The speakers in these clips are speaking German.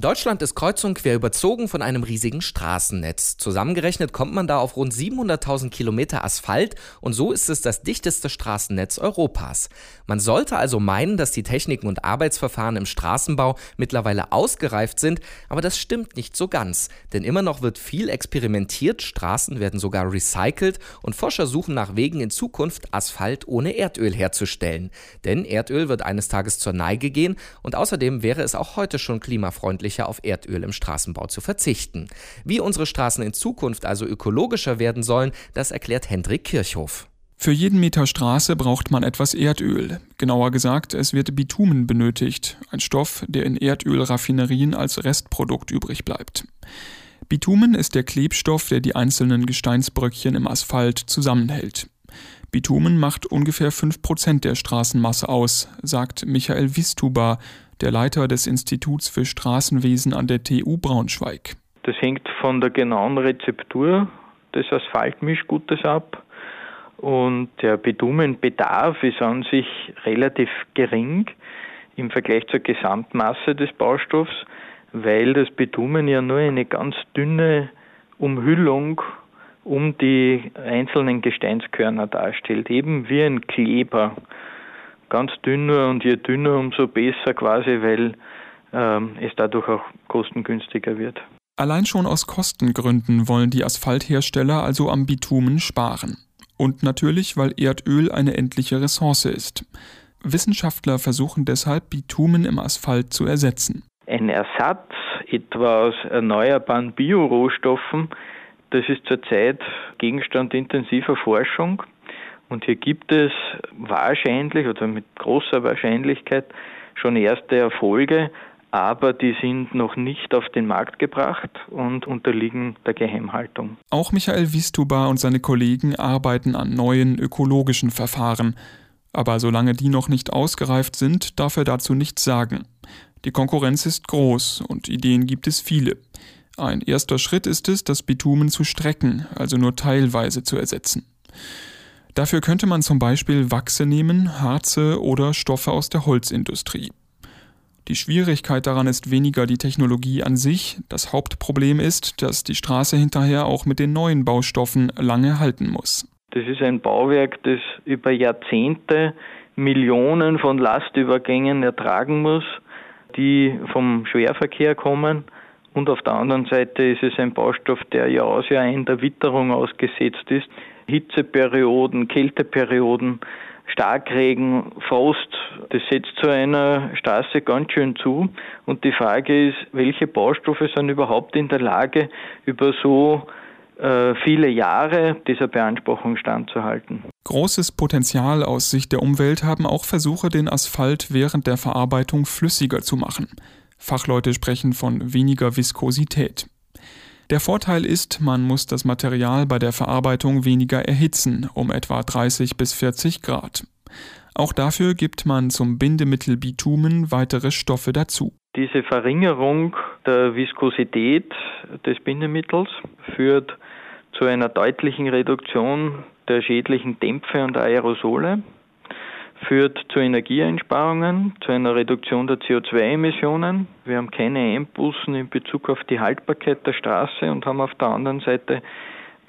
Deutschland ist kreuz und quer überzogen von einem riesigen Straßennetz. Zusammengerechnet kommt man da auf rund 700.000 Kilometer Asphalt und so ist es das dichteste Straßennetz Europas. Man sollte also meinen, dass die Techniken und Arbeitsverfahren im Straßenbau mittlerweile ausgereift sind, aber das stimmt nicht so ganz. Denn immer noch wird viel experimentiert, Straßen werden sogar recycelt und Forscher suchen nach Wegen in Zukunft, Asphalt ohne Erdöl herzustellen. Denn Erdöl wird eines Tages zur Neige gehen und außerdem wäre es auch heute schon klimafreundlich deutlicher auf Erdöl im Straßenbau zu verzichten. Wie unsere Straßen in Zukunft also ökologischer werden sollen, das erklärt Hendrik Kirchhoff. Für jeden Meter Straße braucht man etwas Erdöl. Genauer gesagt, es wird Bitumen benötigt, ein Stoff, der in Erdölraffinerien als Restprodukt übrig bleibt. Bitumen ist der Klebstoff, der die einzelnen Gesteinsbröckchen im Asphalt zusammenhält. Bitumen macht ungefähr 5% der Straßenmasse aus, sagt Michael Wistuba, der Leiter des Instituts für Straßenwesen an der TU Braunschweig. Das hängt von der genauen Rezeptur des Asphaltmischgutes ab. Und der Bitumenbedarf ist an sich relativ gering im Vergleich zur Gesamtmasse des Baustoffs, weil das Bitumen ja nur eine ganz dünne Umhüllung um die einzelnen Gesteinskörner darstellt, eben wie ein Kleber ganz dünn nur und je dünner, umso besser quasi, weil ähm, es dadurch auch kostengünstiger wird. Allein schon aus Kostengründen wollen die Asphalthersteller also am Bitumen sparen. Und natürlich, weil Erdöl eine endliche Ressource ist. Wissenschaftler versuchen deshalb, Bitumen im Asphalt zu ersetzen. Ein Ersatz etwa aus erneuerbaren Biorohstoffen, das ist zurzeit Gegenstand intensiver Forschung. Und hier gibt es wahrscheinlich oder mit großer Wahrscheinlichkeit schon erste Erfolge, aber die sind noch nicht auf den Markt gebracht und unterliegen der Geheimhaltung. Auch Michael Wistuba und seine Kollegen arbeiten an neuen ökologischen Verfahren. Aber solange die noch nicht ausgereift sind, darf er dazu nichts sagen. Die Konkurrenz ist groß und Ideen gibt es viele. Ein erster Schritt ist es, das Bitumen zu strecken, also nur teilweise zu ersetzen. Dafür könnte man zum Beispiel Wachse nehmen, Harze oder Stoffe aus der Holzindustrie. Die Schwierigkeit daran ist weniger die Technologie an sich, das Hauptproblem ist, dass die Straße hinterher auch mit den neuen Baustoffen lange halten muss. Das ist ein Bauwerk, das über Jahrzehnte Millionen von Lastübergängen ertragen muss, die vom Schwerverkehr kommen. Und auf der anderen Seite ist es ein Baustoff, der Jahr aus Jahr ein der Witterung ausgesetzt ist. Hitzeperioden, Kälteperioden, Starkregen, Frost, das setzt zu einer Straße ganz schön zu. Und die Frage ist, welche Baustoffe sind überhaupt in der Lage, über so äh, viele Jahre dieser Beanspruchung standzuhalten. Großes Potenzial aus Sicht der Umwelt haben auch Versuche, den Asphalt während der Verarbeitung flüssiger zu machen. Fachleute sprechen von weniger Viskosität. Der Vorteil ist, man muss das Material bei der Verarbeitung weniger erhitzen, um etwa 30 bis 40 Grad. Auch dafür gibt man zum Bindemittel Bitumen weitere Stoffe dazu. Diese Verringerung der Viskosität des Bindemittels führt zu einer deutlichen Reduktion der schädlichen Dämpfe und Aerosole führt zu Energieeinsparungen, zu einer Reduktion der CO2-Emissionen. Wir haben keine Einbußen in Bezug auf die Haltbarkeit der Straße und haben auf der anderen Seite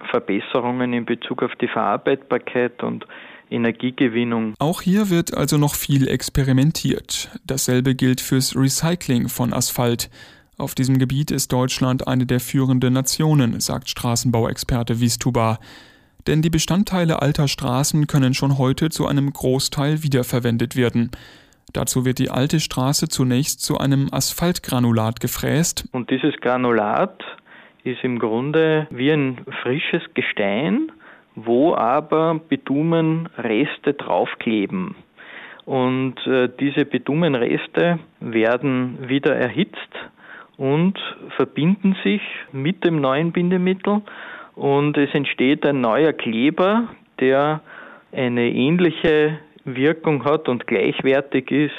Verbesserungen in Bezug auf die Verarbeitbarkeit und Energiegewinnung. Auch hier wird also noch viel experimentiert. Dasselbe gilt fürs Recycling von Asphalt. Auf diesem Gebiet ist Deutschland eine der führenden Nationen, sagt Straßenbauexperte Wistuba. Denn die Bestandteile alter Straßen können schon heute zu einem Großteil wiederverwendet werden. Dazu wird die alte Straße zunächst zu einem Asphaltgranulat gefräst. Und dieses Granulat ist im Grunde wie ein frisches Gestein, wo aber Bitumenreste draufkleben. Und äh, diese Bitumenreste werden wieder erhitzt und verbinden sich mit dem neuen Bindemittel und es entsteht ein neuer Kleber, der eine ähnliche Wirkung hat und gleichwertig ist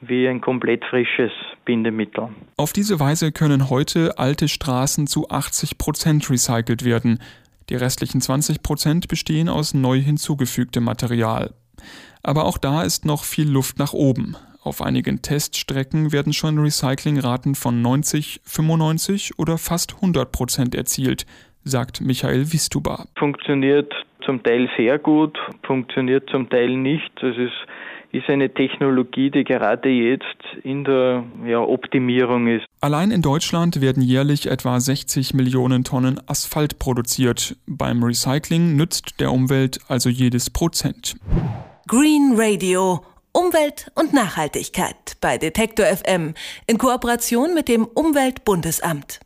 wie ein komplett frisches Bindemittel. Auf diese Weise können heute alte Straßen zu 80 Prozent recycelt werden. Die restlichen 20 Prozent bestehen aus neu hinzugefügtem Material. Aber auch da ist noch viel Luft nach oben. Auf einigen Teststrecken werden schon Recyclingraten von 90, 95 oder fast 100 Prozent erzielt, sagt Michael Wistuba. Funktioniert zum Teil sehr gut, funktioniert zum Teil nicht. Das ist, ist eine Technologie, die gerade jetzt in der ja, Optimierung ist. Allein in Deutschland werden jährlich etwa 60 Millionen Tonnen Asphalt produziert. Beim Recycling nützt der Umwelt also jedes Prozent. Green Radio Umwelt und Nachhaltigkeit bei Detektor FM in Kooperation mit dem Umweltbundesamt.